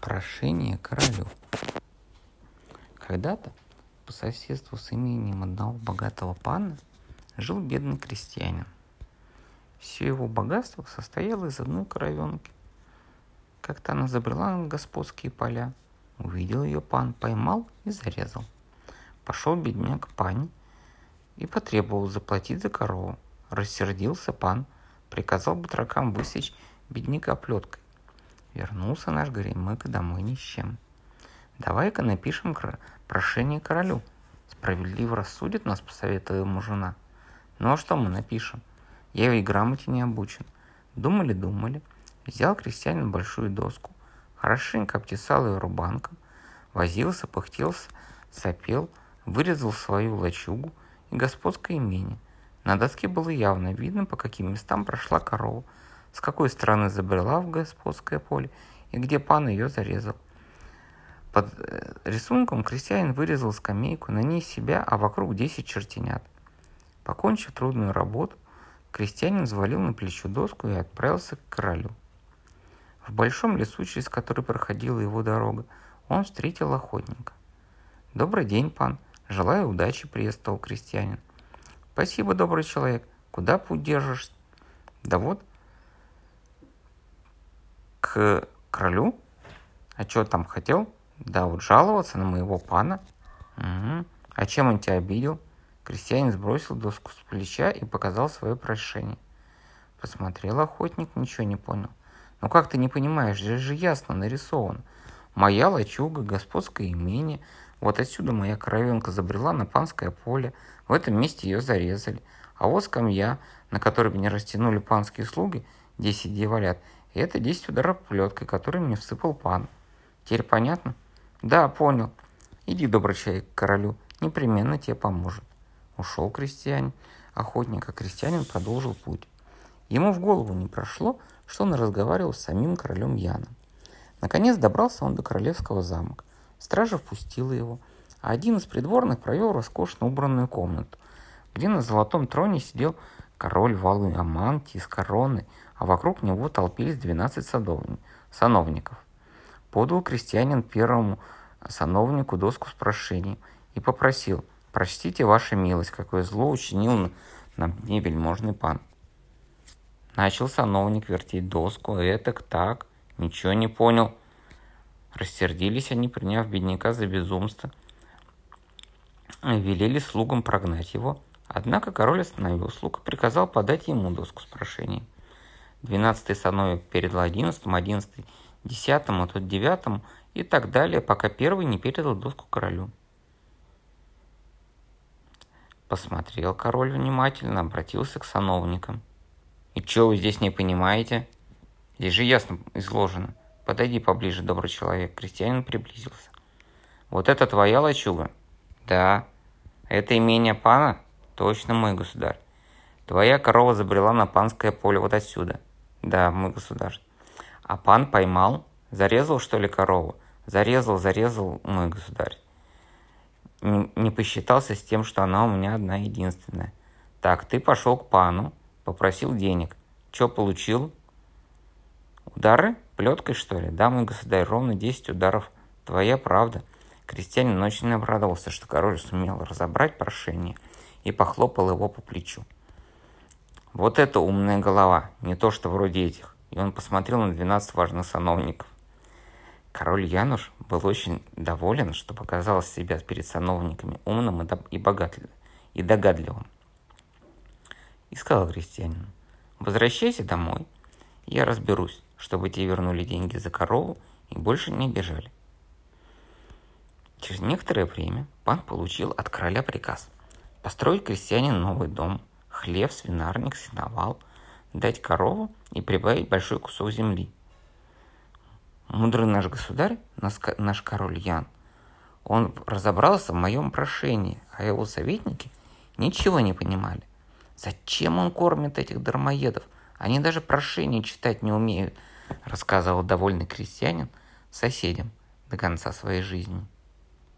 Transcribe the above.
Прошение королю. Когда-то по соседству с имением одного богатого пана жил бедный крестьянин. Все его богатство состояло из одной коровенки. Как-то она забрела на господские поля. Увидел ее пан, поймал и зарезал. Пошел бедняк к пане и потребовал заплатить за корову. Рассердился пан, приказал батракам высечь бедняка плеткой. Вернулся наш горемык домой ни с чем. Давай-ка напишем прошение королю. Справедливо рассудит нас, посоветовала ему жена. Ну а что мы напишем? Я ведь грамоте не обучен. Думали-думали. Взял крестьянин большую доску, хорошенько обтесал ее рубанком, возился, пыхтелся, сопел, вырезал свою лачугу и господское имение. На доске было явно видно, по каким местам прошла корова – с какой стороны забрела в господское поле и где пан ее зарезал. Под э, рисунком крестьянин вырезал скамейку, на ней себя, а вокруг 10 чертенят. Покончив трудную работу, крестьянин взвалил на плечо доску и отправился к королю. В большом лесу, через который проходила его дорога, он встретил охотника. «Добрый день, пан. Желаю удачи», — приветствовал крестьянин. «Спасибо, добрый человек. Куда путь держишь?» «Да вот, к королю? А что там хотел? Да вот жаловаться на моего пана. Угу. А чем он тебя обидел? Крестьянин сбросил доску с плеча и показал свое прошение. Посмотрел охотник, ничего не понял. Ну как ты не понимаешь, здесь же ясно нарисовано. Моя лачуга, господское имение. Вот отсюда моя коровенка забрела на панское поле. В этом месте ее зарезали. А вот скамья, на которой меня растянули панские слуги, десять и это 10 ударов плеткой, который мне всыпал пан. Теперь понятно? Да, понял. Иди, добрый человек, к королю, непременно тебе поможет. Ушел крестьянин. Охотник, а крестьянин продолжил путь. Ему в голову не прошло, что он разговаривал с самим королем Яном. Наконец добрался он до королевского замка. Стража впустила его, а один из придворных провел роскошно убранную комнату, где на золотом троне сидел король в алой аманте с короной, а вокруг него толпились 12 садовни, сановников. Подал крестьянин первому сановнику доску с прошением и попросил, «Прочтите, ваша милость, какое зло учинил на мне вельможный пан». Начал сановник вертеть доску, этак, так, ничего не понял. Рассердились они, приняв бедняка за безумство. Велели слугам прогнать его. Однако король остановил слуг и приказал подать ему доску с прошением. Двенадцатый сановник передал одиннадцатому, одиннадцатый десятому, тот девятому и так далее, пока первый не передал доску королю. Посмотрел король внимательно, обратился к сановникам. «И что вы здесь не понимаете? Здесь же ясно изложено. Подойди поближе, добрый человек». Крестьянин приблизился. «Вот это твоя лачуга?» «Да». «Это имение пана?» «Точно мой государь. Твоя корова забрела на панское поле вот отсюда. Да, мой государь. А пан поймал? Зарезал, что ли, корову? Зарезал, зарезал, мой государь. Не, не посчитался с тем, что она у меня одна единственная. Так, ты пошел к пану, попросил денег. Что получил? Удары? Плеткой, что ли? Да, мой государь, ровно 10 ударов. Твоя правда. Крестьянин очень обрадовался, что король сумел разобрать прошение и похлопал его по плечу. Вот это умная голова, не то что вроде этих. И он посмотрел на 12 важных сановников. Король Януш был очень доволен, что показал себя перед сановниками умным и богатым, и догадливым. И сказал крестьянину, возвращайся домой, я разберусь, чтобы тебе вернули деньги за корову и больше не бежали. Через некоторое время пан получил от короля приказ построить крестьянин новый дом, хлев, свинарник, сеновал, дать корову и прибавить большой кусок земли. Мудрый наш государь, наш король Ян, он разобрался в моем прошении, а его советники ничего не понимали. Зачем он кормит этих дармоедов? Они даже прошение читать не умеют, рассказывал довольный крестьянин соседям до конца своей жизни.